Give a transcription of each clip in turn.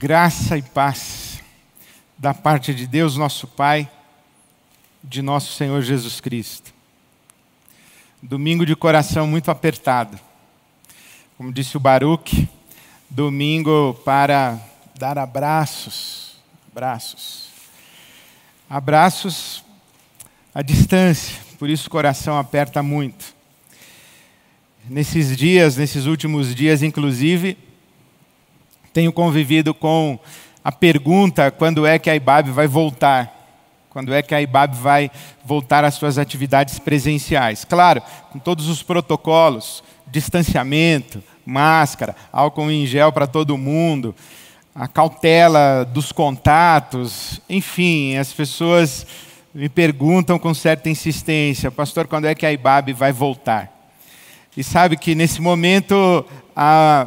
Graça e paz da parte de Deus, nosso Pai, de nosso Senhor Jesus Cristo. Domingo de coração muito apertado. Como disse o Baruch, domingo para dar abraços, abraços. Abraços à distância, por isso o coração aperta muito. Nesses dias, nesses últimos dias, inclusive, tenho convivido com a pergunta quando é que a IBAB vai voltar. Quando é que a IBAB vai voltar às suas atividades presenciais? Claro, com todos os protocolos, distanciamento, máscara, álcool em gel para todo mundo, a cautela dos contatos, enfim, as pessoas me perguntam com certa insistência, pastor, quando é que a IBAB vai voltar? E sabe que nesse momento há,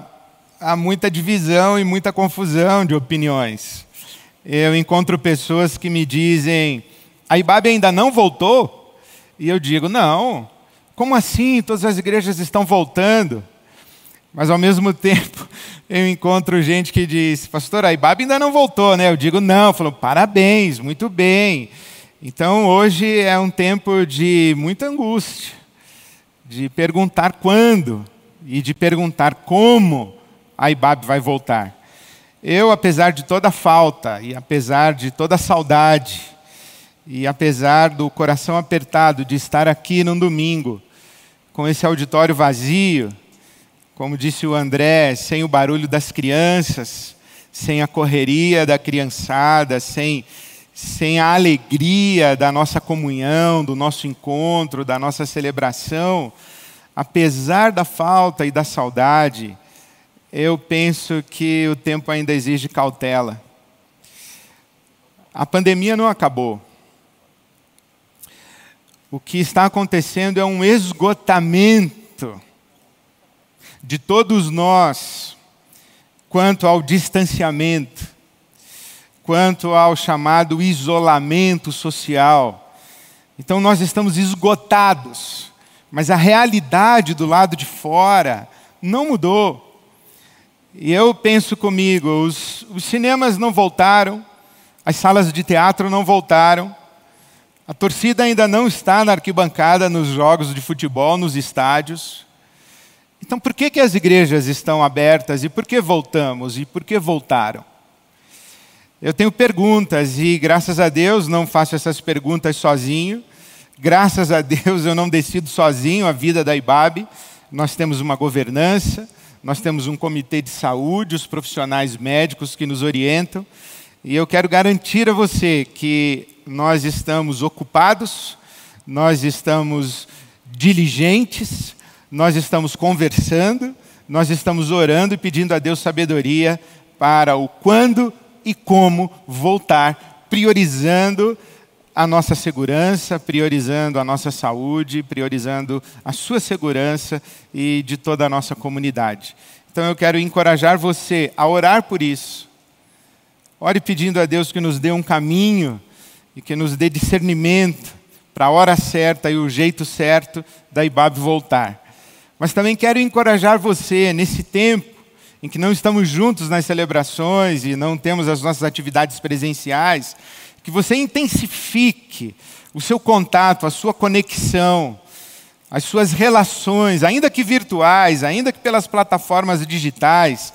há muita divisão e muita confusão de opiniões. Eu encontro pessoas que me dizem: a IBAB ainda não voltou? E eu digo: não, como assim? Todas as igrejas estão voltando. Mas ao mesmo tempo, eu encontro gente que diz: Pastor, a IBAB ainda não voltou, né? Eu digo: não. Falou: parabéns, muito bem. Então hoje é um tempo de muita angústia, de perguntar quando e de perguntar como a IBAB vai voltar. Eu, apesar de toda a falta e apesar de toda a saudade e apesar do coração apertado de estar aqui num domingo com esse auditório vazio, como disse o André, sem o barulho das crianças, sem a correria da criançada, sem sem a alegria da nossa comunhão, do nosso encontro, da nossa celebração, apesar da falta e da saudade, eu penso que o tempo ainda exige cautela. A pandemia não acabou. O que está acontecendo é um esgotamento de todos nós quanto ao distanciamento quanto ao chamado isolamento social. Então nós estamos esgotados, mas a realidade do lado de fora não mudou. E eu penso comigo: os, os cinemas não voltaram, as salas de teatro não voltaram, a torcida ainda não está na arquibancada nos jogos de futebol, nos estádios. Então, por que, que as igrejas estão abertas e por que voltamos e por que voltaram? Eu tenho perguntas e, graças a Deus, não faço essas perguntas sozinho. Graças a Deus, eu não decido sozinho a vida da IBAB. Nós temos uma governança, nós temos um comitê de saúde, os profissionais médicos que nos orientam. E eu quero garantir a você que nós estamos ocupados, nós estamos diligentes, nós estamos conversando, nós estamos orando e pedindo a Deus sabedoria para o quando e como voltar, priorizando a nossa segurança, priorizando a nossa saúde, priorizando a sua segurança e de toda a nossa comunidade. Então eu quero encorajar você a orar por isso. Ore pedindo a Deus que nos dê um caminho e que nos dê discernimento para a hora certa e o jeito certo da IBAB voltar. Mas também quero encorajar você nesse tempo em que não estamos juntos nas celebrações e não temos as nossas atividades presenciais, que você intensifique o seu contato, a sua conexão, as suas relações, ainda que virtuais, ainda que pelas plataformas digitais,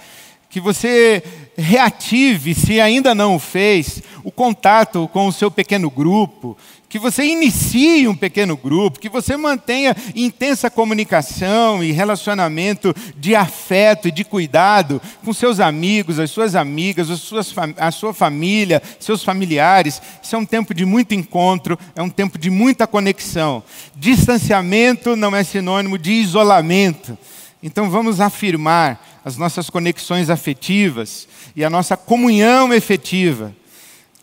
que você reative, se ainda não o fez, o contato com o seu pequeno grupo, que você inicie um pequeno grupo, que você mantenha intensa comunicação e relacionamento de afeto e de cuidado com seus amigos, as suas amigas, as suas, a sua família, seus familiares. Isso é um tempo de muito encontro, é um tempo de muita conexão. Distanciamento não é sinônimo de isolamento. Então vamos afirmar as nossas conexões afetivas e a nossa comunhão efetiva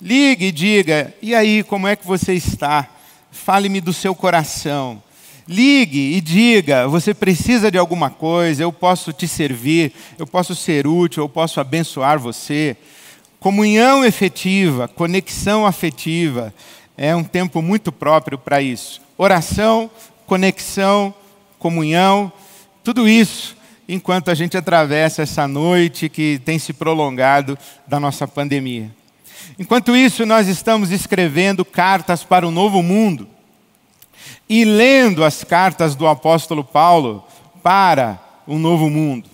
Ligue e diga: e aí, como é que você está? Fale-me do seu coração. Ligue e diga: você precisa de alguma coisa, eu posso te servir, eu posso ser útil, eu posso abençoar você. Comunhão efetiva, conexão afetiva, é um tempo muito próprio para isso. Oração, conexão, comunhão, tudo isso enquanto a gente atravessa essa noite que tem se prolongado da nossa pandemia. Enquanto isso, nós estamos escrevendo cartas para o novo mundo e lendo as cartas do apóstolo Paulo para o novo mundo.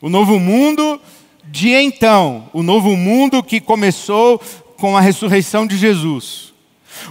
O novo mundo de então, o novo mundo que começou com a ressurreição de Jesus.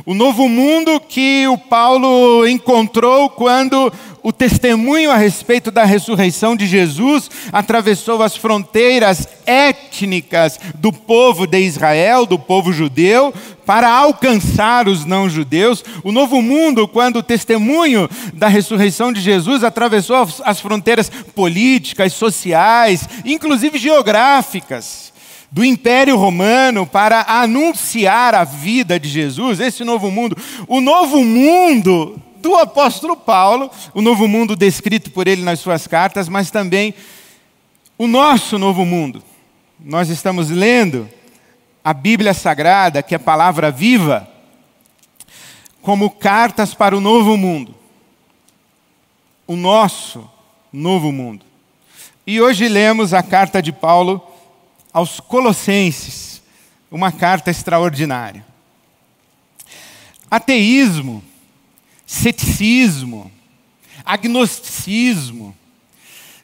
O novo mundo que o Paulo encontrou quando o testemunho a respeito da ressurreição de Jesus atravessou as fronteiras étnicas do povo de Israel, do povo judeu, para alcançar os não-judeus. O novo mundo, quando o testemunho da ressurreição de Jesus atravessou as fronteiras políticas, sociais, inclusive geográficas do Império Romano para anunciar a vida de Jesus, esse novo mundo. O novo mundo do apóstolo Paulo, o novo mundo descrito por ele nas suas cartas, mas também o nosso novo mundo. Nós estamos lendo a Bíblia Sagrada, que é palavra viva, como cartas para o novo mundo. O nosso novo mundo. E hoje lemos a carta de Paulo aos Colossenses, uma carta extraordinária. Ateísmo ceticismo, agnosticismo,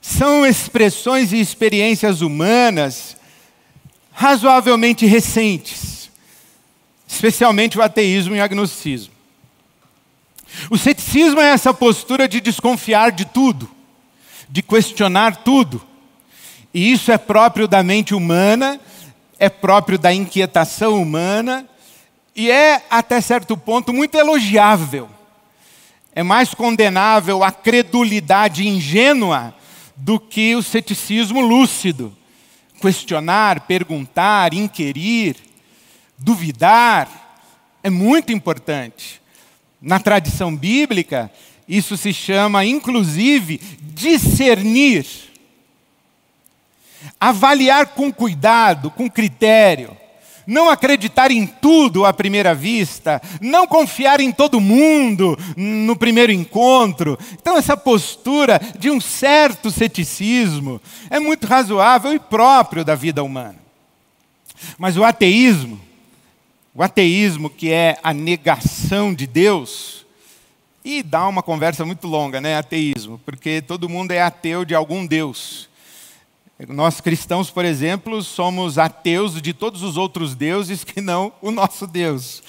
são expressões e experiências humanas razoavelmente recentes, especialmente o ateísmo e o agnosticismo. O ceticismo é essa postura de desconfiar de tudo, de questionar tudo. E isso é próprio da mente humana, é próprio da inquietação humana, e é, até certo ponto, muito elogiável. É mais condenável a credulidade ingênua do que o ceticismo lúcido. Questionar, perguntar, inquirir, duvidar é muito importante. Na tradição bíblica, isso se chama, inclusive, discernir. Avaliar com cuidado, com critério não acreditar em tudo à primeira vista, não confiar em todo mundo no primeiro encontro. Então, essa postura de um certo ceticismo é muito razoável e próprio da vida humana. Mas o ateísmo, o ateísmo que é a negação de Deus, e dá uma conversa muito longa, né? Ateísmo, porque todo mundo é ateu de algum Deus. Nós cristãos, por exemplo, somos ateus de todos os outros deuses que não o nosso Deus.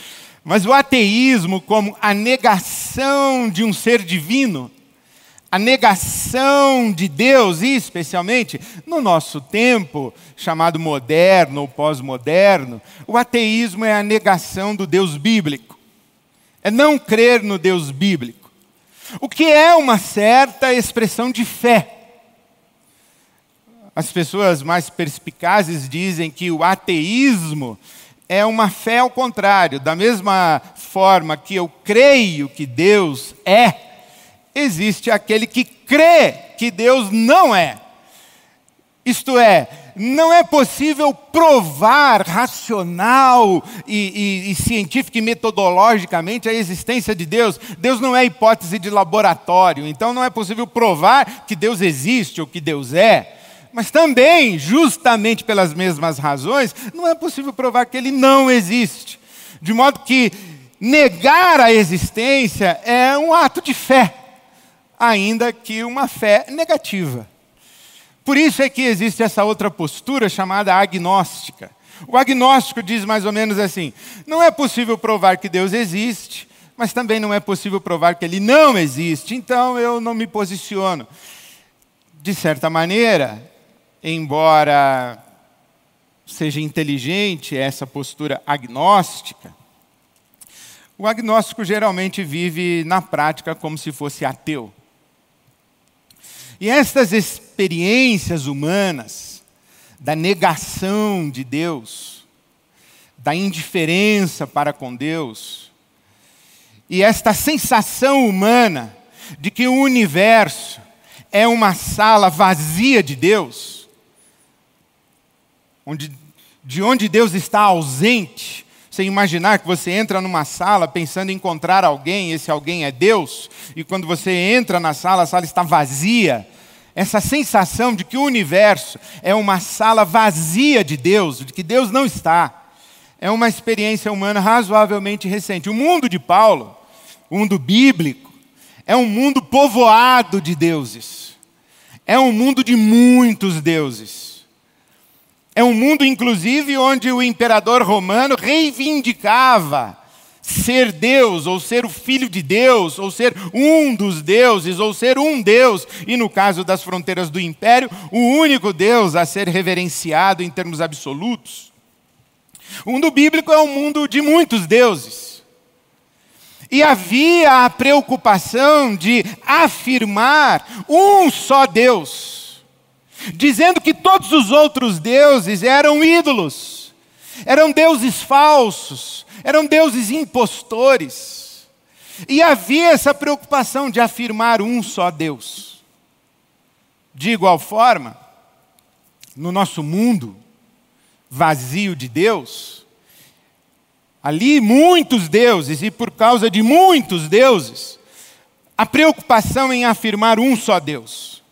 Mas o ateísmo, como a negação de um ser divino, a negação de Deus, e especialmente no nosso tempo, chamado moderno ou pós-moderno, o ateísmo é a negação do Deus bíblico. É não crer no Deus bíblico. O que é uma certa expressão de fé. As pessoas mais perspicazes dizem que o ateísmo é uma fé ao contrário. Da mesma forma que eu creio que Deus é, existe aquele que crê que Deus não é. Isto é, não é possível provar racional e, e, e científica e metodologicamente a existência de Deus. Deus não é hipótese de laboratório, então não é possível provar que Deus existe ou que Deus é. Mas também, justamente pelas mesmas razões, não é possível provar que ele não existe. De modo que negar a existência é um ato de fé, ainda que uma fé negativa. Por isso é que existe essa outra postura chamada agnóstica. O agnóstico diz mais ou menos assim: não é possível provar que Deus existe, mas também não é possível provar que ele não existe, então eu não me posiciono. De certa maneira, embora seja inteligente essa postura agnóstica, o agnóstico geralmente vive na prática como se fosse ateu. E estas experiências humanas da negação de Deus, da indiferença para com Deus, e esta sensação humana de que o universo é uma sala vazia de Deus, onde, de onde Deus está ausente, sem imaginar que você entra numa sala pensando em encontrar alguém, esse alguém é Deus, e quando você entra na sala, a sala está vazia. essa sensação de que o universo é uma sala vazia de Deus, de que Deus não está, é uma experiência humana razoavelmente recente. O mundo de Paulo, o mundo bíblico, é um mundo povoado de deuses. É um mundo de muitos deuses. É um mundo, inclusive, onde o imperador romano reivindicava ser Deus, ou ser o filho de Deus, ou ser um dos deuses, ou ser um Deus, e no caso das fronteiras do império, o único Deus a ser reverenciado em termos absolutos. O mundo bíblico é um mundo de muitos deuses. E havia a preocupação de afirmar um só Deus, dizendo que todos os outros deuses eram ídolos, eram deuses falsos, eram deuses impostores. E havia essa preocupação de afirmar um só Deus. De igual forma, no nosso mundo vazio de Deus, ali muitos deuses, e por causa de muitos deuses, a preocupação em afirmar um só Deus.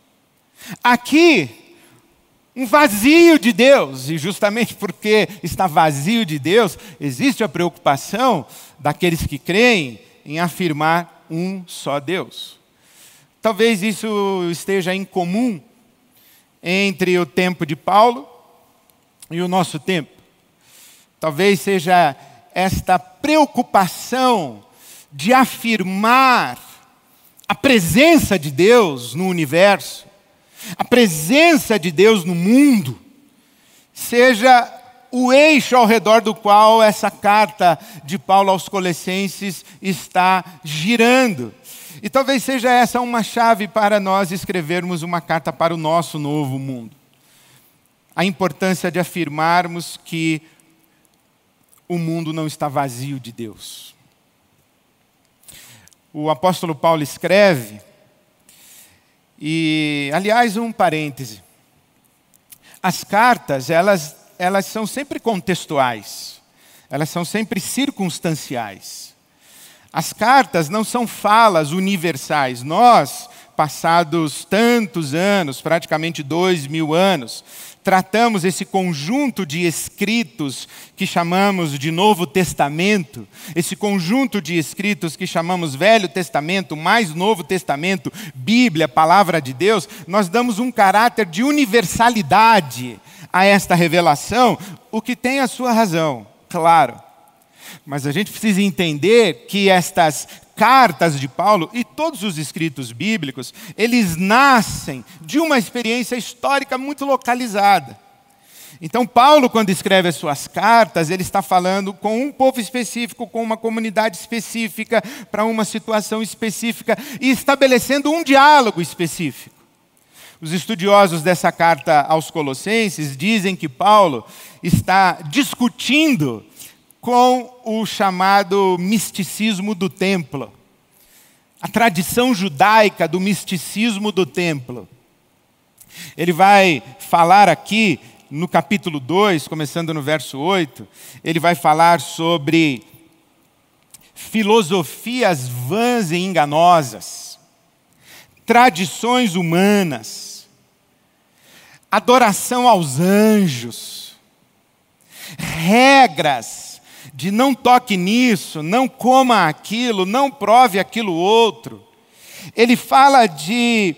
Aqui, um vazio de Deus, e justamente porque está vazio de Deus, existe a preocupação daqueles que creem em afirmar um só Deus. Talvez isso esteja em comum entre o tempo de Paulo e o nosso tempo. Talvez seja esta preocupação de afirmar a presença de Deus no universo a presença de Deus no mundo, seja o eixo ao redor do qual essa carta de Paulo aos Colossenses está girando. E talvez seja essa uma chave para nós escrevermos uma carta para o nosso novo mundo. A importância de afirmarmos que o mundo não está vazio de Deus. O apóstolo Paulo escreve e, aliás, um parêntese. As cartas, elas, elas são sempre contextuais. Elas são sempre circunstanciais. As cartas não são falas universais. Nós, passados tantos anos, praticamente dois mil anos, tratamos esse conjunto de escritos que chamamos de Novo Testamento, esse conjunto de escritos que chamamos Velho Testamento, mais Novo Testamento, Bíblia, Palavra de Deus, nós damos um caráter de universalidade a esta revelação, o que tem a sua razão, claro. Mas a gente precisa entender que estas cartas de Paulo e todos os escritos bíblicos, eles nascem de uma experiência histórica muito localizada. Então, Paulo, quando escreve as suas cartas, ele está falando com um povo específico, com uma comunidade específica, para uma situação específica e estabelecendo um diálogo específico. Os estudiosos dessa carta aos Colossenses dizem que Paulo está discutindo com o chamado misticismo do templo. A tradição judaica do misticismo do templo. Ele vai falar aqui no capítulo 2, começando no verso 8, ele vai falar sobre filosofias vãs e enganosas, tradições humanas, adoração aos anjos, regras de não toque nisso, não coma aquilo, não prove aquilo outro. Ele fala de,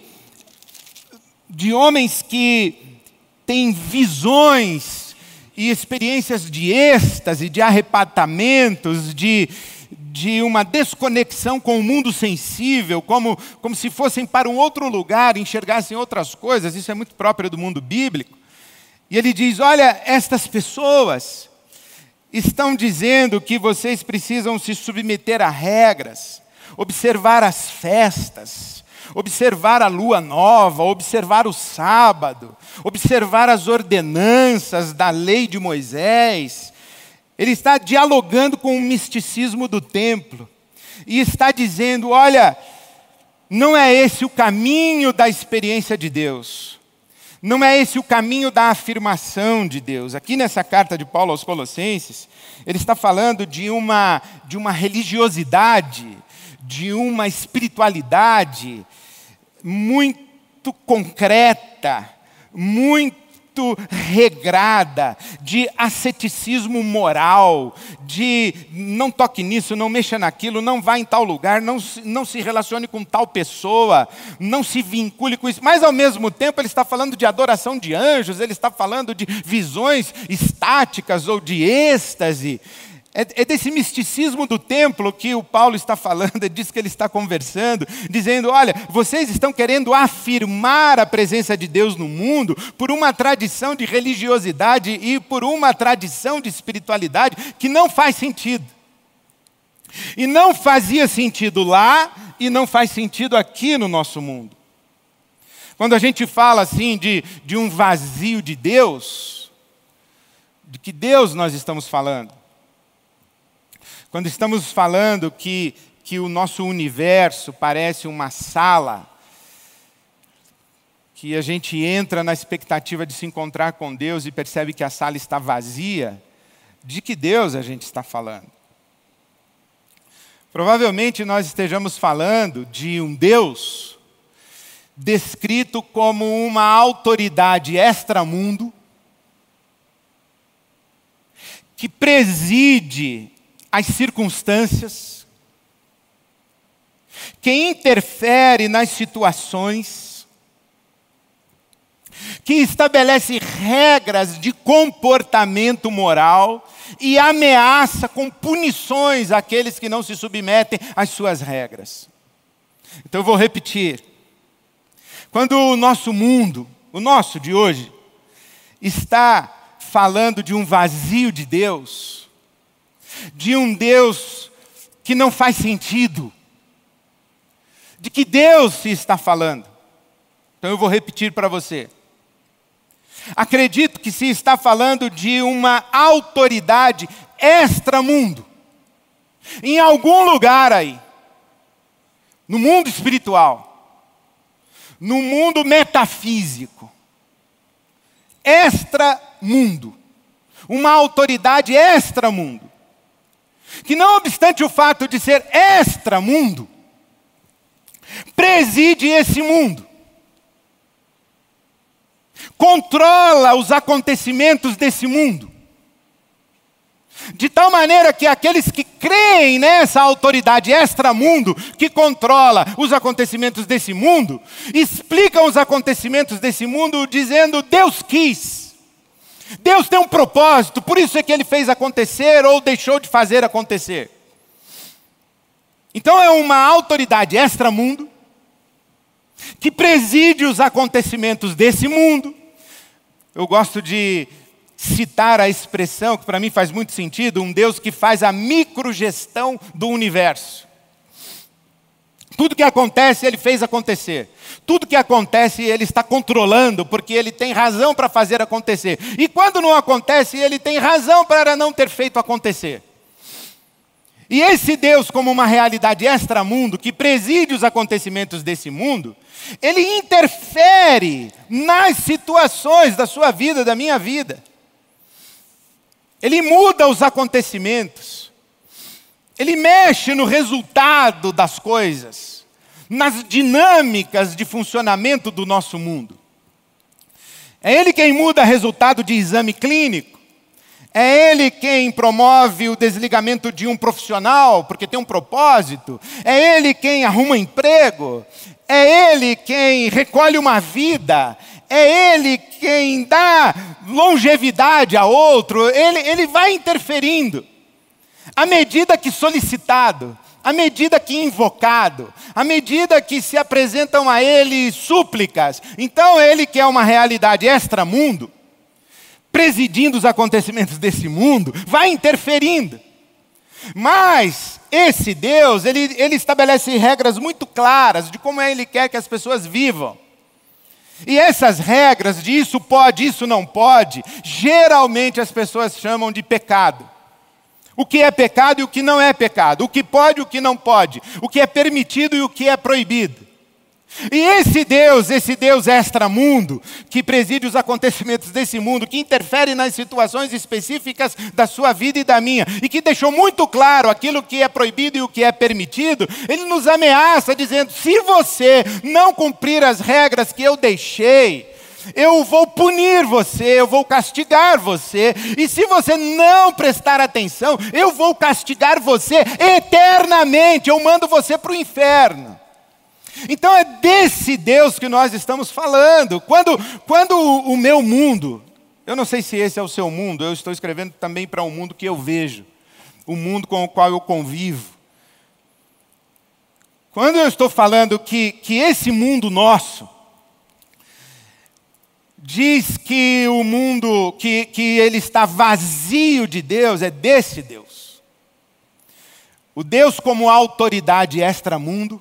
de homens que têm visões e experiências de êxtase, de arrebatamentos, de, de uma desconexão com o mundo sensível, como, como se fossem para um outro lugar, enxergassem outras coisas. Isso é muito próprio do mundo bíblico. E ele diz: olha, estas pessoas estão dizendo que vocês precisam se submeter a regras, observar as festas, observar a lua nova, observar o sábado, observar as ordenanças da lei de Moisés. Ele está dialogando com o misticismo do templo e está dizendo: olha, não é esse o caminho da experiência de Deus. Não é esse o caminho da afirmação de Deus. Aqui nessa carta de Paulo aos Colossenses, ele está falando de uma, de uma religiosidade, de uma espiritualidade muito concreta, muito regrada, de asceticismo moral, de não toque nisso, não mexa naquilo, não vá em tal lugar, não, não se relacione com tal pessoa, não se vincule com isso. Mas ao mesmo tempo ele está falando de adoração de anjos, ele está falando de visões estáticas ou de êxtase. É, é, desse misticismo do templo que o Paulo está falando, é disso que ele está conversando, dizendo: olha, vocês estão querendo afirmar a presença de Deus no mundo por uma tradição de religiosidade e por uma tradição de espiritualidade que não faz sentido. E não fazia sentido lá e não faz sentido aqui no nosso mundo. Quando a gente fala assim de, de um vazio de Deus, de que Deus nós estamos falando? Quando estamos falando que, que o nosso universo parece uma sala, que a gente entra na expectativa de se encontrar com Deus e percebe que a sala está vazia, de que Deus a gente está falando? Provavelmente nós estejamos falando de um Deus descrito como uma autoridade extramundo, que preside as circunstâncias, que interfere nas situações, que estabelece regras de comportamento moral e ameaça com punições aqueles que não se submetem às suas regras. Então eu vou repetir. Quando o nosso mundo, o nosso de hoje, está falando de um vazio de Deus, de um Deus que não faz sentido. De que Deus se está falando? Então eu vou repetir para você. Acredito que se está falando de uma autoridade extramundo. Em algum lugar aí. No mundo espiritual. No mundo metafísico. Extramundo. Uma autoridade extramundo que não obstante o fato de ser extramundo, preside esse mundo. Controla os acontecimentos desse mundo. De tal maneira que aqueles que creem nessa autoridade extramundo que controla os acontecimentos desse mundo, explicam os acontecimentos desse mundo dizendo: Deus quis. Deus tem um propósito, por isso é que ele fez acontecer ou deixou de fazer acontecer. Então é uma autoridade extramundo que preside os acontecimentos desse mundo. Eu gosto de citar a expressão que para mim faz muito sentido, um Deus que faz a microgestão do universo. Tudo que acontece, ele fez acontecer. Tudo que acontece, ele está controlando, porque ele tem razão para fazer acontecer. E quando não acontece, ele tem razão para não ter feito acontecer. E esse Deus, como uma realidade extramundo, que preside os acontecimentos desse mundo, ele interfere nas situações da sua vida, da minha vida. Ele muda os acontecimentos. Ele mexe no resultado das coisas, nas dinâmicas de funcionamento do nosso mundo. É Ele quem muda resultado de exame clínico. É Ele quem promove o desligamento de um profissional, porque tem um propósito. É Ele quem arruma emprego. É Ele quem recolhe uma vida. É Ele quem dá longevidade a outro. Ele, ele vai interferindo. À medida que solicitado, à medida que invocado, à medida que se apresentam a ele súplicas, então ele que é uma realidade extramundo, presidindo os acontecimentos desse mundo, vai interferindo. Mas esse Deus, ele, ele estabelece regras muito claras de como ele quer que as pessoas vivam. E essas regras de isso pode, isso não pode, geralmente as pessoas chamam de pecado. O que é pecado e o que não é pecado. O que pode e o que não pode. O que é permitido e o que é proibido. E esse Deus, esse Deus extramundo, que preside os acontecimentos desse mundo, que interfere nas situações específicas da sua vida e da minha, e que deixou muito claro aquilo que é proibido e o que é permitido, ele nos ameaça dizendo: se você não cumprir as regras que eu deixei, eu vou punir você, eu vou castigar você, e se você não prestar atenção, eu vou castigar você eternamente, eu mando você para o inferno. Então é desse Deus que nós estamos falando. Quando, quando o meu mundo, eu não sei se esse é o seu mundo, eu estou escrevendo também para um mundo que eu vejo, o mundo com o qual eu convivo. Quando eu estou falando que, que esse mundo nosso diz que o mundo, que, que ele está vazio de Deus, é desse Deus. O Deus como autoridade extramundo,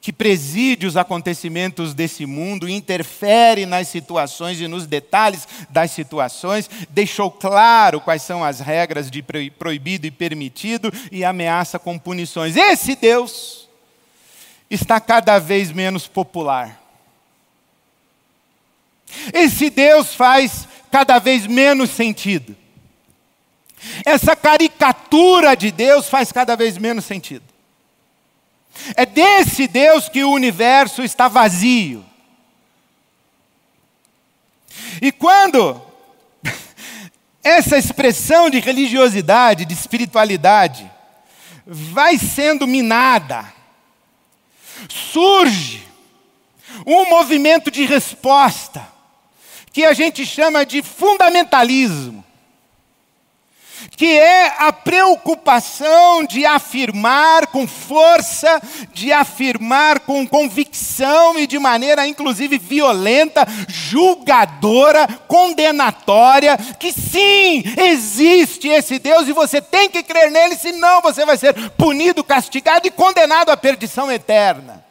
que preside os acontecimentos desse mundo, interfere nas situações e nos detalhes das situações, deixou claro quais são as regras de proibido e permitido e ameaça com punições. Esse Deus está cada vez menos popular. Esse Deus faz cada vez menos sentido. Essa caricatura de Deus faz cada vez menos sentido. É desse Deus que o universo está vazio. E quando essa expressão de religiosidade, de espiritualidade, vai sendo minada, surge um movimento de resposta, que a gente chama de fundamentalismo que é a preocupação de afirmar com força, de afirmar com convicção e de maneira inclusive violenta, julgadora, condenatória, que sim, existe esse Deus e você tem que crer nele, senão você vai ser punido, castigado e condenado à perdição eterna.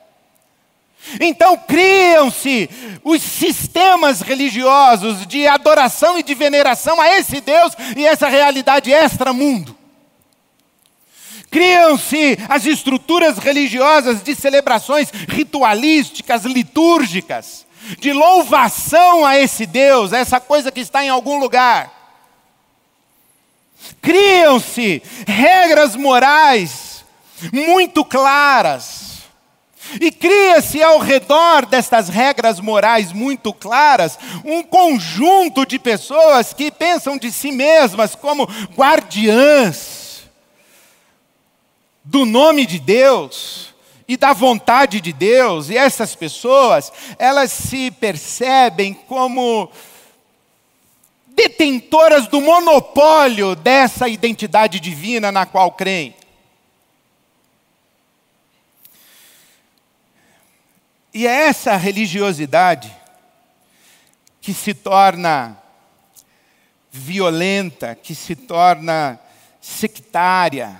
Então criam-se os sistemas religiosos de adoração e de veneração a esse Deus e essa realidade extra-mundo. Criam-se as estruturas religiosas de celebrações ritualísticas, litúrgicas, de louvação a esse Deus, a essa coisa que está em algum lugar. Criam-se regras morais muito claras e cria-se ao redor destas regras morais muito claras um conjunto de pessoas que pensam de si mesmas como guardiãs do nome de Deus e da vontade de Deus. E essas pessoas, elas se percebem como detentoras do monopólio dessa identidade divina na qual creem. E é essa religiosidade que se torna violenta, que se torna sectária,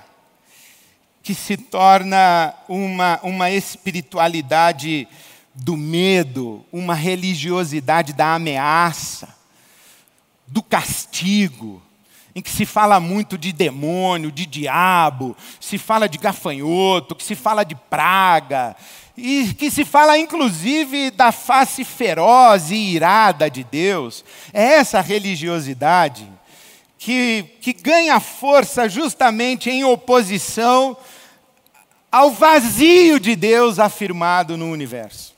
que se torna uma, uma espiritualidade do medo, uma religiosidade da ameaça, do castigo, em que se fala muito de demônio, de diabo, se fala de gafanhoto, que se fala de praga, e que se fala inclusive da face feroz e irada de Deus, é essa religiosidade que, que ganha força justamente em oposição ao vazio de Deus afirmado no universo.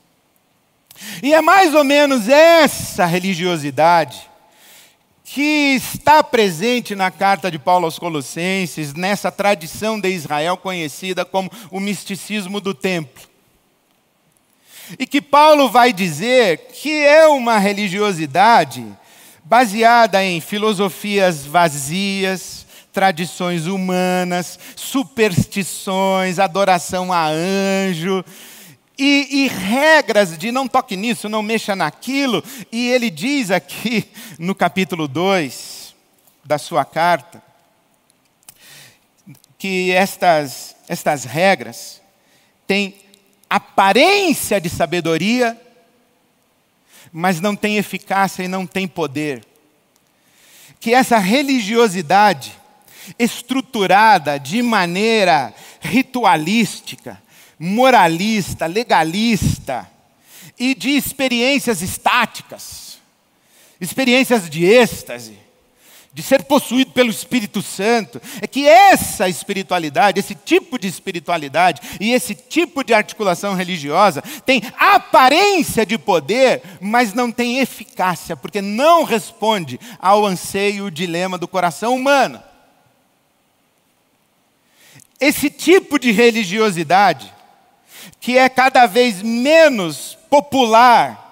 E é mais ou menos essa religiosidade que está presente na carta de Paulo aos Colossenses, nessa tradição de Israel conhecida como o misticismo do templo. E que Paulo vai dizer que é uma religiosidade baseada em filosofias vazias, tradições humanas, superstições, adoração a anjo. E, e, regras de não toque nisso, não mexa naquilo. E ele diz aqui no capítulo 2 da sua carta que estas, estas regras têm aparência de sabedoria, mas não tem eficácia e não tem poder. Que essa religiosidade estruturada de maneira ritualística, moralista, legalista e de experiências estáticas, experiências de êxtase, de ser possuído pelo Espírito Santo, é que essa espiritualidade, esse tipo de espiritualidade e esse tipo de articulação religiosa tem aparência de poder, mas não tem eficácia, porque não responde ao anseio, o dilema do coração humano. Esse tipo de religiosidade, que é cada vez menos popular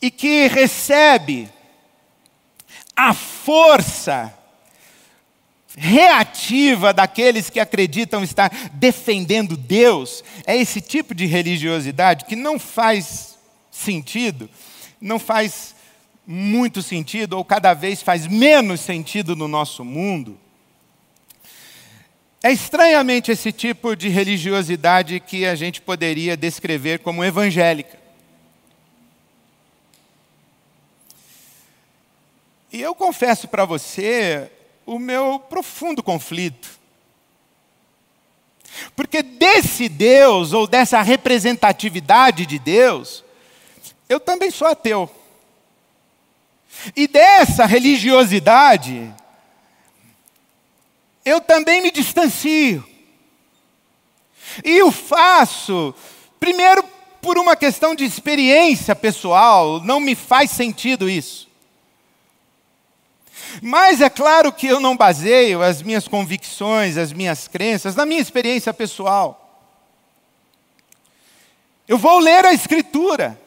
e que recebe a força reativa daqueles que acreditam estar defendendo Deus, é esse tipo de religiosidade que não faz sentido, não faz muito sentido, ou cada vez faz menos sentido no nosso mundo. É estranhamente esse tipo de religiosidade que a gente poderia descrever como evangélica. E eu confesso para você o meu profundo conflito. Porque desse Deus, ou dessa representatividade de Deus, eu também sou ateu. E dessa religiosidade, eu também me distancio. E o faço, primeiro, por uma questão de experiência pessoal, não me faz sentido isso. Mas é claro que eu não baseio as minhas convicções, as minhas crenças na minha experiência pessoal. Eu vou ler a Escritura.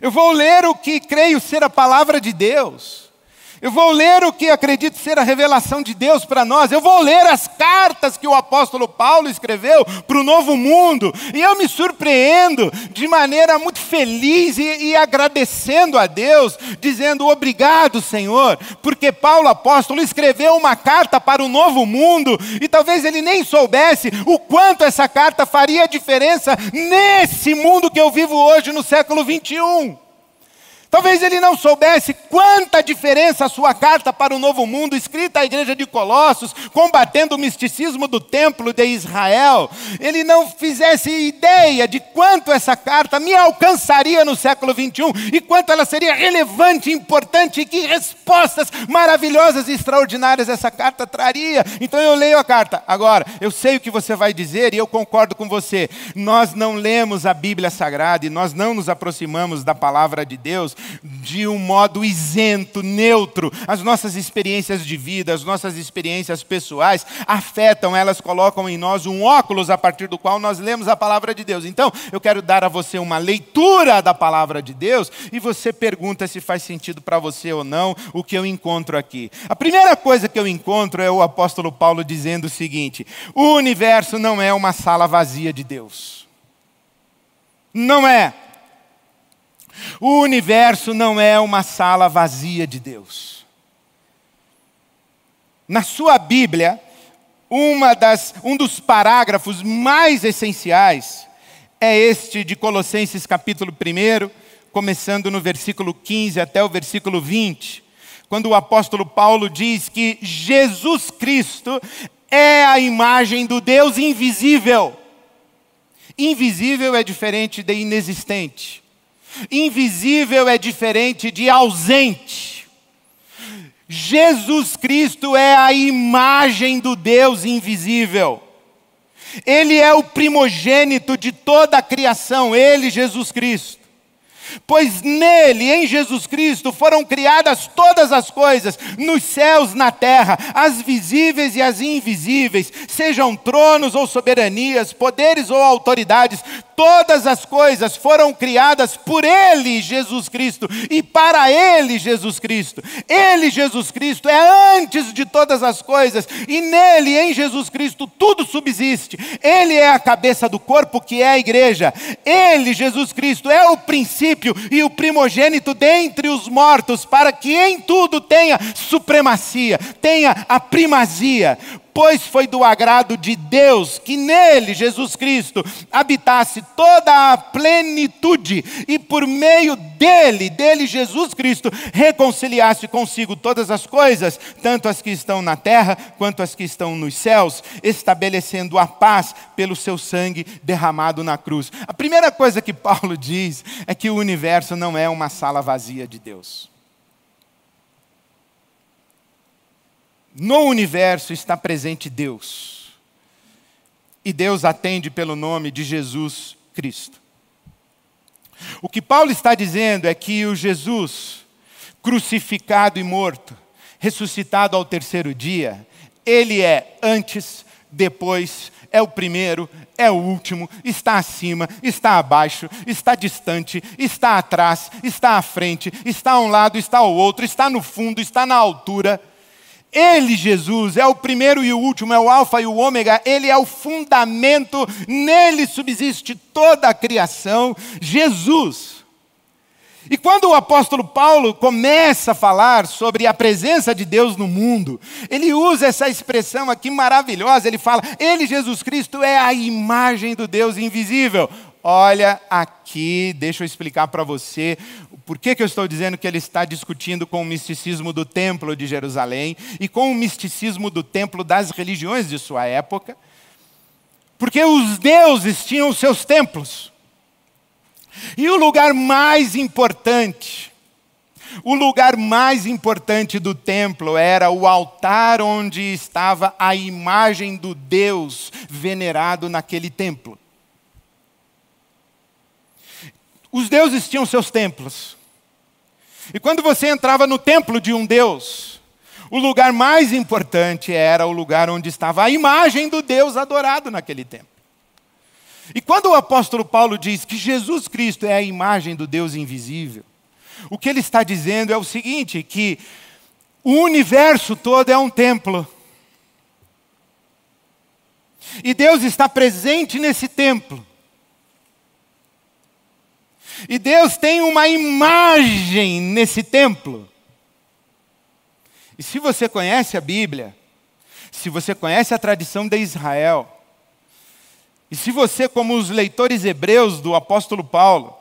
Eu vou ler o que creio ser a palavra de Deus. Eu vou ler o que acredito ser a revelação de Deus para nós. Eu vou ler as cartas que o apóstolo Paulo escreveu para o novo mundo. E eu me surpreendo de maneira muito feliz e, e agradecendo a Deus, dizendo obrigado, Senhor, porque Paulo apóstolo escreveu uma carta para o novo mundo e talvez ele nem soubesse o quanto essa carta faria diferença nesse mundo que eu vivo hoje no século 21. Talvez ele não soubesse quanta diferença a sua carta para o novo mundo, escrita à igreja de Colossos, combatendo o misticismo do templo de Israel, ele não fizesse ideia de quanto essa carta me alcançaria no século 21 e quanto ela seria relevante, importante e que respostas maravilhosas e extraordinárias essa carta traria. Então eu leio a carta. Agora, eu sei o que você vai dizer e eu concordo com você. Nós não lemos a Bíblia Sagrada e nós não nos aproximamos da palavra de Deus de um modo isento, neutro. As nossas experiências de vida, as nossas experiências pessoais afetam, elas colocam em nós um óculos a partir do qual nós lemos a palavra de Deus. Então, eu quero dar a você uma leitura da palavra de Deus e você pergunta se faz sentido para você ou não o que eu encontro aqui. A primeira coisa que eu encontro é o apóstolo Paulo dizendo o seguinte: o universo não é uma sala vazia de Deus. Não é. O universo não é uma sala vazia de Deus. Na sua Bíblia, das, um dos parágrafos mais essenciais é este de Colossenses capítulo 1, começando no versículo 15 até o versículo 20, quando o apóstolo Paulo diz que Jesus Cristo é a imagem do Deus invisível. Invisível é diferente de inexistente. Invisível é diferente de ausente. Jesus Cristo é a imagem do Deus invisível. Ele é o primogênito de toda a criação, ele, Jesus Cristo. Pois nele, em Jesus Cristo, foram criadas todas as coisas, nos céus, na terra, as visíveis e as invisíveis, sejam tronos ou soberanias, poderes ou autoridades, todas as coisas foram criadas por Ele, Jesus Cristo, e para Ele, Jesus Cristo. Ele, Jesus Cristo, é antes de todas as coisas, e nele, em Jesus Cristo, tudo subsiste. Ele é a cabeça do corpo, que é a igreja. Ele, Jesus Cristo, é o princípio e o primogênito dentre os mortos, para que em tudo tenha supremacia, tenha a primazia pois foi do agrado de Deus que nele, Jesus Cristo, habitasse toda a plenitude e por meio dele, dele Jesus Cristo, reconciliasse consigo todas as coisas, tanto as que estão na terra quanto as que estão nos céus, estabelecendo a paz pelo seu sangue derramado na cruz. A primeira coisa que Paulo diz é que o universo não é uma sala vazia de Deus. No universo está presente Deus. E Deus atende pelo nome de Jesus Cristo. O que Paulo está dizendo é que o Jesus, crucificado e morto, ressuscitado ao terceiro dia, ele é antes, depois, é o primeiro, é o último, está acima, está abaixo, está distante, está atrás, está à frente, está a um lado, está ao outro, está no fundo, está na altura. Ele, Jesus, é o primeiro e o último, é o Alfa e o Ômega, ele é o fundamento, nele subsiste toda a criação, Jesus. E quando o apóstolo Paulo começa a falar sobre a presença de Deus no mundo, ele usa essa expressão aqui maravilhosa, ele fala: Ele, Jesus Cristo, é a imagem do Deus invisível. Olha aqui, deixa eu explicar para você por que, que eu estou dizendo que ele está discutindo com o misticismo do templo de Jerusalém e com o misticismo do templo das religiões de sua época? Porque os deuses tinham seus templos. E o lugar mais importante, o lugar mais importante do templo era o altar onde estava a imagem do Deus venerado naquele templo. Os deuses tinham seus templos. E quando você entrava no templo de um Deus, o lugar mais importante era o lugar onde estava a imagem do Deus adorado naquele templo. E quando o apóstolo Paulo diz que Jesus Cristo é a imagem do Deus invisível, o que ele está dizendo é o seguinte: que o universo todo é um templo. E Deus está presente nesse templo. E Deus tem uma imagem nesse templo. E se você conhece a Bíblia, se você conhece a tradição de Israel, e se você, como os leitores hebreus do apóstolo Paulo,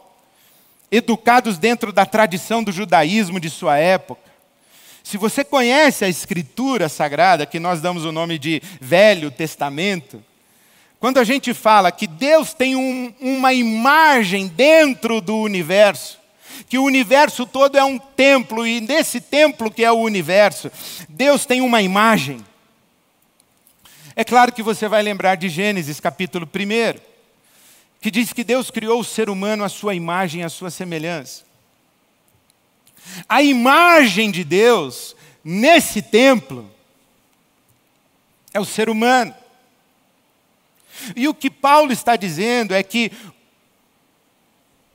educados dentro da tradição do judaísmo de sua época, se você conhece a Escritura Sagrada, que nós damos o nome de Velho Testamento, quando a gente fala que Deus tem um, uma imagem dentro do universo, que o universo todo é um templo, e nesse templo que é o universo, Deus tem uma imagem. É claro que você vai lembrar de Gênesis capítulo 1, que diz que Deus criou o ser humano à sua imagem, à sua semelhança. A imagem de Deus nesse templo é o ser humano. E o que Paulo está dizendo é que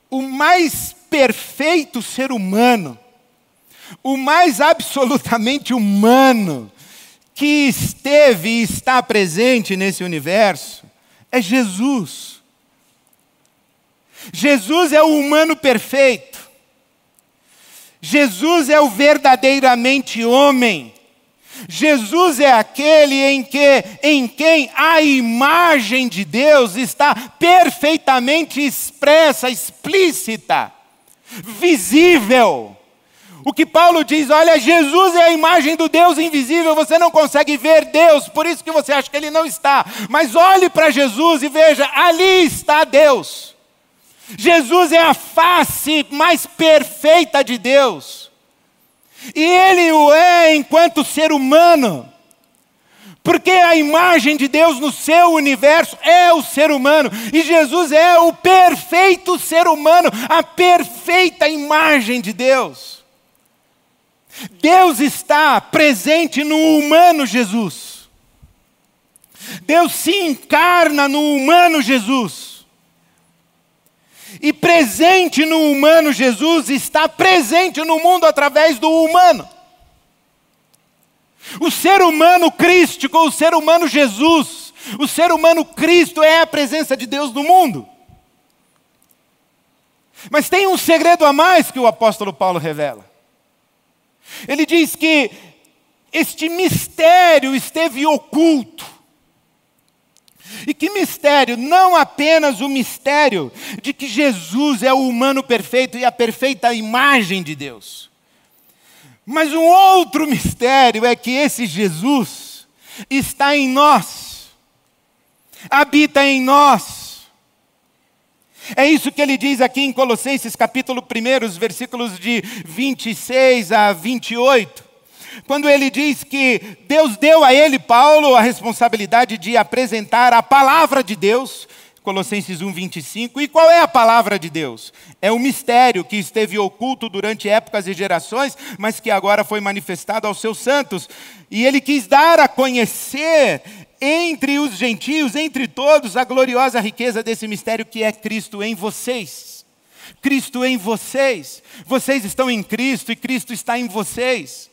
o mais perfeito ser humano, o mais absolutamente humano que esteve e está presente nesse universo é Jesus. Jesus é o humano perfeito. Jesus é o verdadeiramente homem. Jesus é aquele em que em quem a imagem de Deus está perfeitamente expressa, explícita, visível. O que Paulo diz, olha, Jesus é a imagem do Deus invisível, você não consegue ver Deus, por isso que você acha que ele não está. Mas olhe para Jesus e veja, ali está Deus. Jesus é a face mais perfeita de Deus. E ele o é enquanto ser humano. Porque a imagem de Deus no seu universo é o ser humano. E Jesus é o perfeito ser humano, a perfeita imagem de Deus. Deus está presente no humano Jesus. Deus se encarna no humano Jesus. E presente no humano Jesus está presente no mundo através do humano. O ser humano crístico, o ser humano Jesus, o ser humano Cristo é a presença de Deus no mundo. Mas tem um segredo a mais que o apóstolo Paulo revela. Ele diz que este mistério esteve oculto. E que mistério? Não apenas o mistério de que Jesus é o humano perfeito e a perfeita imagem de Deus. Mas um outro mistério é que esse Jesus está em nós, habita em nós. É isso que ele diz aqui em Colossenses capítulo 1, versículos de 26 a 28 quando ele diz que Deus deu a ele, Paulo, a responsabilidade de apresentar a palavra de Deus, Colossenses 1, 25. E qual é a palavra de Deus? É um mistério que esteve oculto durante épocas e gerações, mas que agora foi manifestado aos seus santos. E ele quis dar a conhecer entre os gentios, entre todos, a gloriosa riqueza desse mistério que é Cristo em vocês. Cristo em vocês. Vocês estão em Cristo e Cristo está em vocês.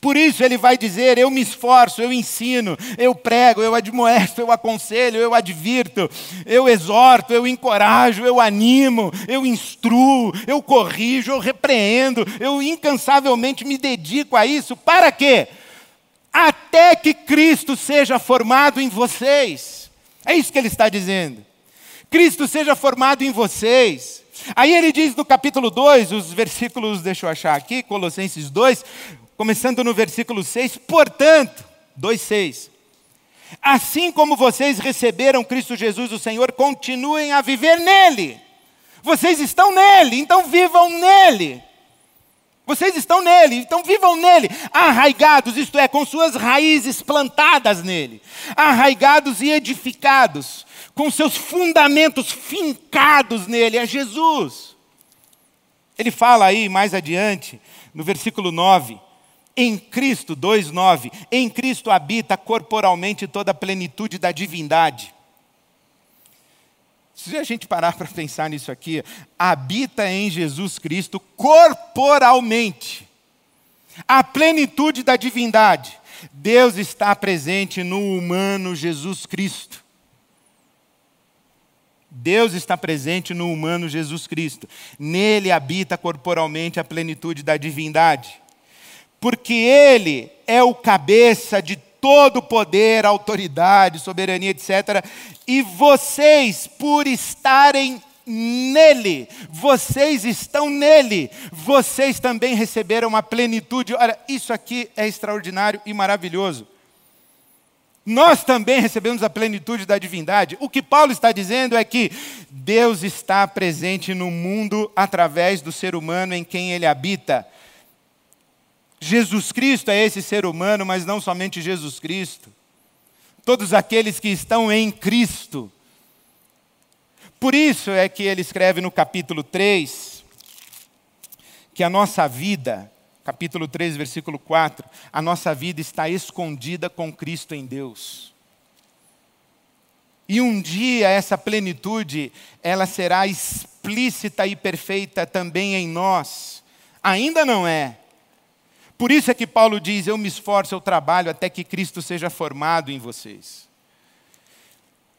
Por isso ele vai dizer: Eu me esforço, eu ensino, eu prego, eu admoesto, eu aconselho, eu advirto, eu exorto, eu encorajo, eu animo, eu instruo, eu corrijo, eu repreendo, eu incansavelmente me dedico a isso. Para quê? Até que Cristo seja formado em vocês. É isso que ele está dizendo. Cristo seja formado em vocês. Aí ele diz no capítulo 2, os versículos, deixa eu achar aqui, Colossenses 2, começando no versículo 6, portanto, 2,6. Assim como vocês receberam Cristo Jesus, o Senhor, continuem a viver nele. Vocês estão nele, então vivam nele. Vocês estão nele, então vivam nele, arraigados, isto é, com suas raízes plantadas nele, arraigados e edificados, com seus fundamentos fincados nele, é Jesus. Ele fala aí mais adiante, no versículo 9: em Cristo, 2,9, em Cristo habita corporalmente toda a plenitude da divindade. Se a gente parar para pensar nisso aqui, habita em Jesus Cristo corporalmente a plenitude da divindade. Deus está presente no humano Jesus Cristo. Deus está presente no humano Jesus Cristo. Nele habita corporalmente a plenitude da divindade porque Ele é o cabeça de todo poder, autoridade, soberania, etc. E vocês, por estarem nele, vocês estão nele, vocês também receberam a plenitude. Olha, isso aqui é extraordinário e maravilhoso. Nós também recebemos a plenitude da divindade. O que Paulo está dizendo é que Deus está presente no mundo através do ser humano em quem ele habita. Jesus Cristo é esse ser humano, mas não somente Jesus Cristo. Todos aqueles que estão em Cristo. Por isso é que ele escreve no capítulo 3 que a nossa vida, capítulo 3, versículo 4, a nossa vida está escondida com Cristo em Deus. E um dia essa plenitude, ela será explícita e perfeita também em nós. Ainda não é, por isso é que Paulo diz: Eu me esforço, eu trabalho até que Cristo seja formado em vocês.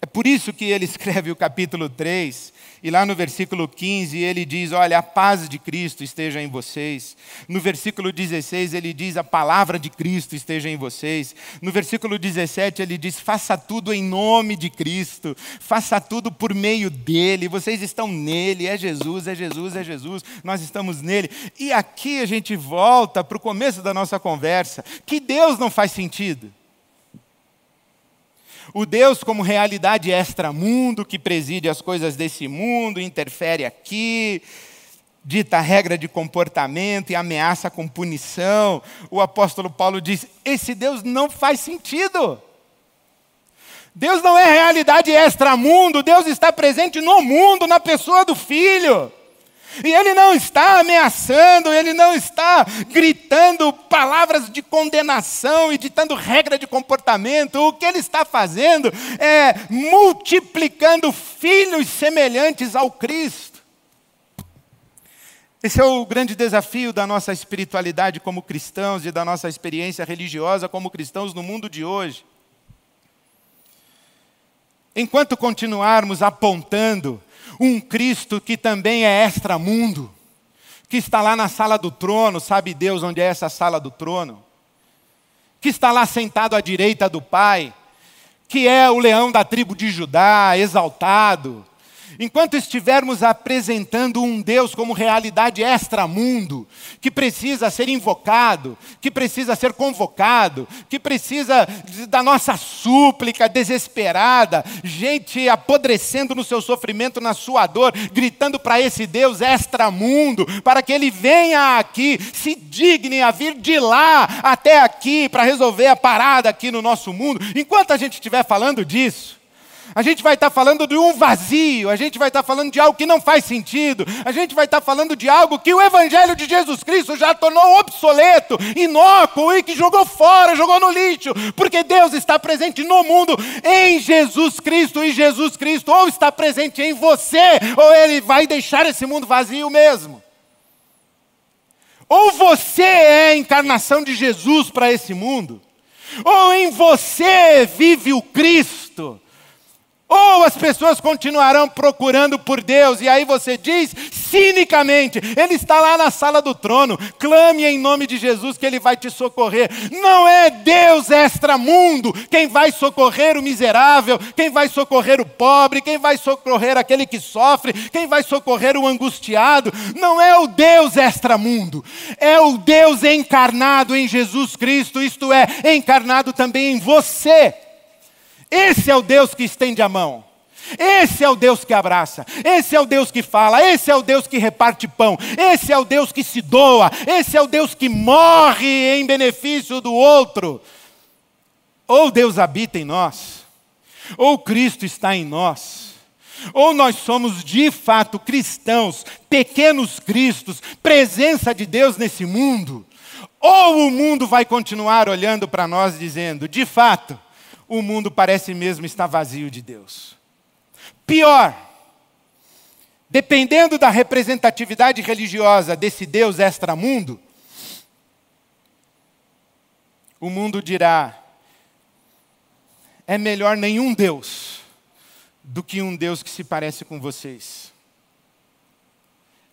É por isso que ele escreve o capítulo 3, e lá no versículo 15 ele diz: Olha, a paz de Cristo esteja em vocês. No versículo 16 ele diz: A palavra de Cristo esteja em vocês. No versículo 17 ele diz: Faça tudo em nome de Cristo, faça tudo por meio dele. Vocês estão nele, é Jesus, é Jesus, é Jesus, nós estamos nele. E aqui a gente volta para o começo da nossa conversa: que Deus não faz sentido. O Deus como realidade extramundo, que preside as coisas desse mundo, interfere aqui, dita regra de comportamento e ameaça com punição. O apóstolo Paulo diz: esse Deus não faz sentido. Deus não é realidade extramundo, Deus está presente no mundo, na pessoa do Filho. E ele não está ameaçando, ele não está gritando palavras de condenação e ditando regra de comportamento. O que ele está fazendo é multiplicando filhos semelhantes ao Cristo. Esse é o grande desafio da nossa espiritualidade como cristãos e da nossa experiência religiosa como cristãos no mundo de hoje. Enquanto continuarmos apontando um Cristo que também é extramundo, que está lá na sala do trono, sabe Deus onde é essa sala do trono? que está lá sentado à direita do Pai, que é o leão da tribo de Judá, exaltado, Enquanto estivermos apresentando um Deus como realidade extramundo, que precisa ser invocado, que precisa ser convocado, que precisa da nossa súplica desesperada, gente apodrecendo no seu sofrimento, na sua dor, gritando para esse Deus extramundo, para que ele venha aqui, se digne a vir de lá até aqui para resolver a parada aqui no nosso mundo. Enquanto a gente estiver falando disso, a gente vai estar falando de um vazio, a gente vai estar falando de algo que não faz sentido, a gente vai estar falando de algo que o Evangelho de Jesus Cristo já tornou obsoleto, inócuo e que jogou fora, jogou no lixo, porque Deus está presente no mundo em Jesus Cristo e Jesus Cristo ou está presente em você, ou Ele vai deixar esse mundo vazio mesmo. Ou você é a encarnação de Jesus para esse mundo, ou em você vive o Cristo. Ou as pessoas continuarão procurando por Deus, e aí você diz cinicamente: Ele está lá na sala do trono, clame em nome de Jesus que Ele vai te socorrer. Não é Deus extramundo quem vai socorrer o miserável, quem vai socorrer o pobre, quem vai socorrer aquele que sofre, quem vai socorrer o angustiado. Não é o Deus extramundo, é o Deus encarnado em Jesus Cristo, isto é, encarnado também em você. Esse é o Deus que estende a mão. Esse é o Deus que abraça, esse é o Deus que fala, esse é o Deus que reparte pão, esse é o Deus que se doa, esse é o Deus que morre em benefício do outro. Ou Deus habita em nós, ou Cristo está em nós, ou nós somos de fato cristãos, pequenos cristos, presença de Deus nesse mundo, ou o mundo vai continuar olhando para nós dizendo, de fato, o mundo parece mesmo estar vazio de Deus. Pior, dependendo da representatividade religiosa desse Deus extramundo, o mundo dirá: é melhor nenhum Deus do que um Deus que se parece com vocês.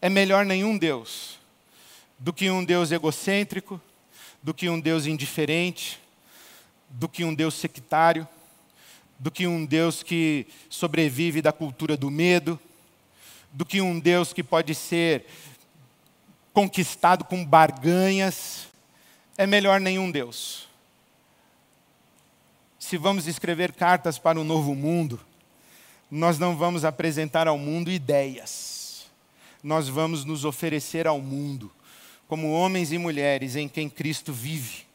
É melhor nenhum Deus do que um Deus egocêntrico, do que um Deus indiferente, do que um Deus sectário, do que um Deus que sobrevive da cultura do medo, do que um Deus que pode ser conquistado com barganhas. É melhor nenhum Deus. Se vamos escrever cartas para o um novo mundo, nós não vamos apresentar ao mundo ideias. Nós vamos nos oferecer ao mundo como homens e mulheres em quem Cristo vive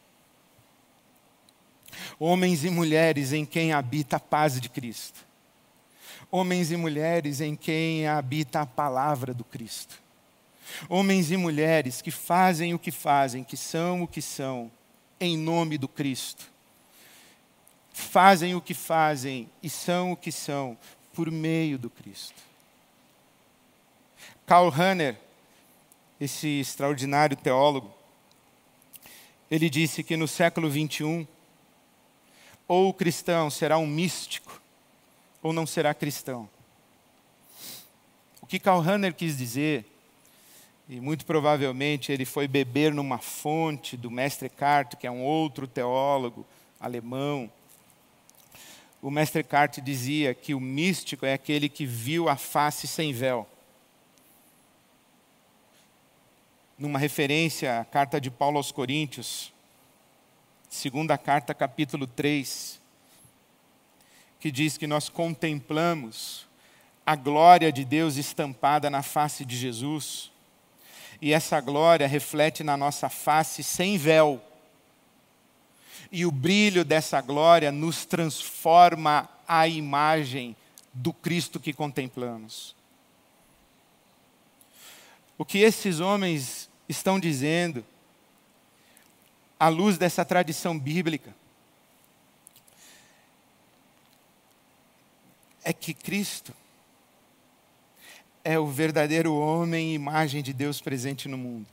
homens e mulheres em quem habita a paz de Cristo, homens e mulheres em quem habita a palavra do Cristo, homens e mulheres que fazem o que fazem, que são o que são, em nome do Cristo, fazem o que fazem e são o que são por meio do Cristo. Karl Rahner, esse extraordinário teólogo, ele disse que no século 21 ou o cristão será um místico, ou não será cristão. O que Karl Rahner quis dizer, e muito provavelmente ele foi beber numa fonte do mestre Eckhart, que é um outro teólogo alemão. O mestre Eckhart dizia que o místico é aquele que viu a face sem véu. Numa referência à carta de Paulo aos Coríntios, segunda carta, capítulo 3, que diz que nós contemplamos a glória de Deus estampada na face de Jesus, e essa glória reflete na nossa face sem véu. E o brilho dessa glória nos transforma à imagem do Cristo que contemplamos. O que esses homens estão dizendo à luz dessa tradição bíblica, é que Cristo é o verdadeiro homem e imagem de Deus presente no mundo.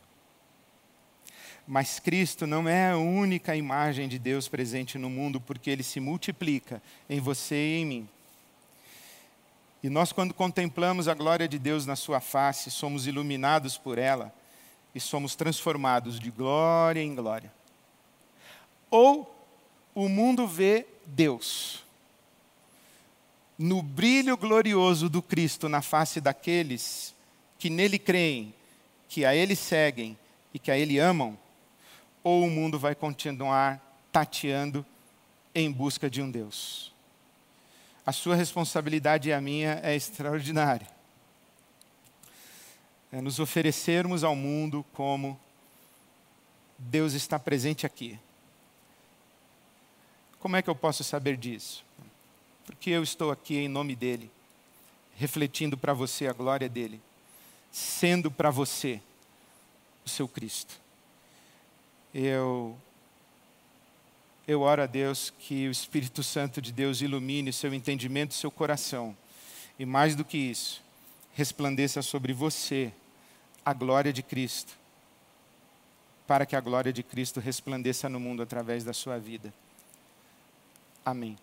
Mas Cristo não é a única imagem de Deus presente no mundo, porque ele se multiplica em você e em mim. E nós, quando contemplamos a glória de Deus na Sua face, somos iluminados por ela e somos transformados de glória em glória ou o mundo vê Deus. No brilho glorioso do Cristo na face daqueles que nele creem, que a ele seguem e que a ele amam, ou o mundo vai continuar tateando em busca de um Deus. A sua responsabilidade e a minha é extraordinária. É nos oferecermos ao mundo como Deus está presente aqui. Como é que eu posso saber disso? Porque eu estou aqui em nome dEle, refletindo para você a glória dEle, sendo para você o seu Cristo. Eu, eu oro a Deus que o Espírito Santo de Deus ilumine seu entendimento, seu coração. E mais do que isso, resplandeça sobre você a glória de Cristo, para que a glória de Cristo resplandeça no mundo através da sua vida. Amém.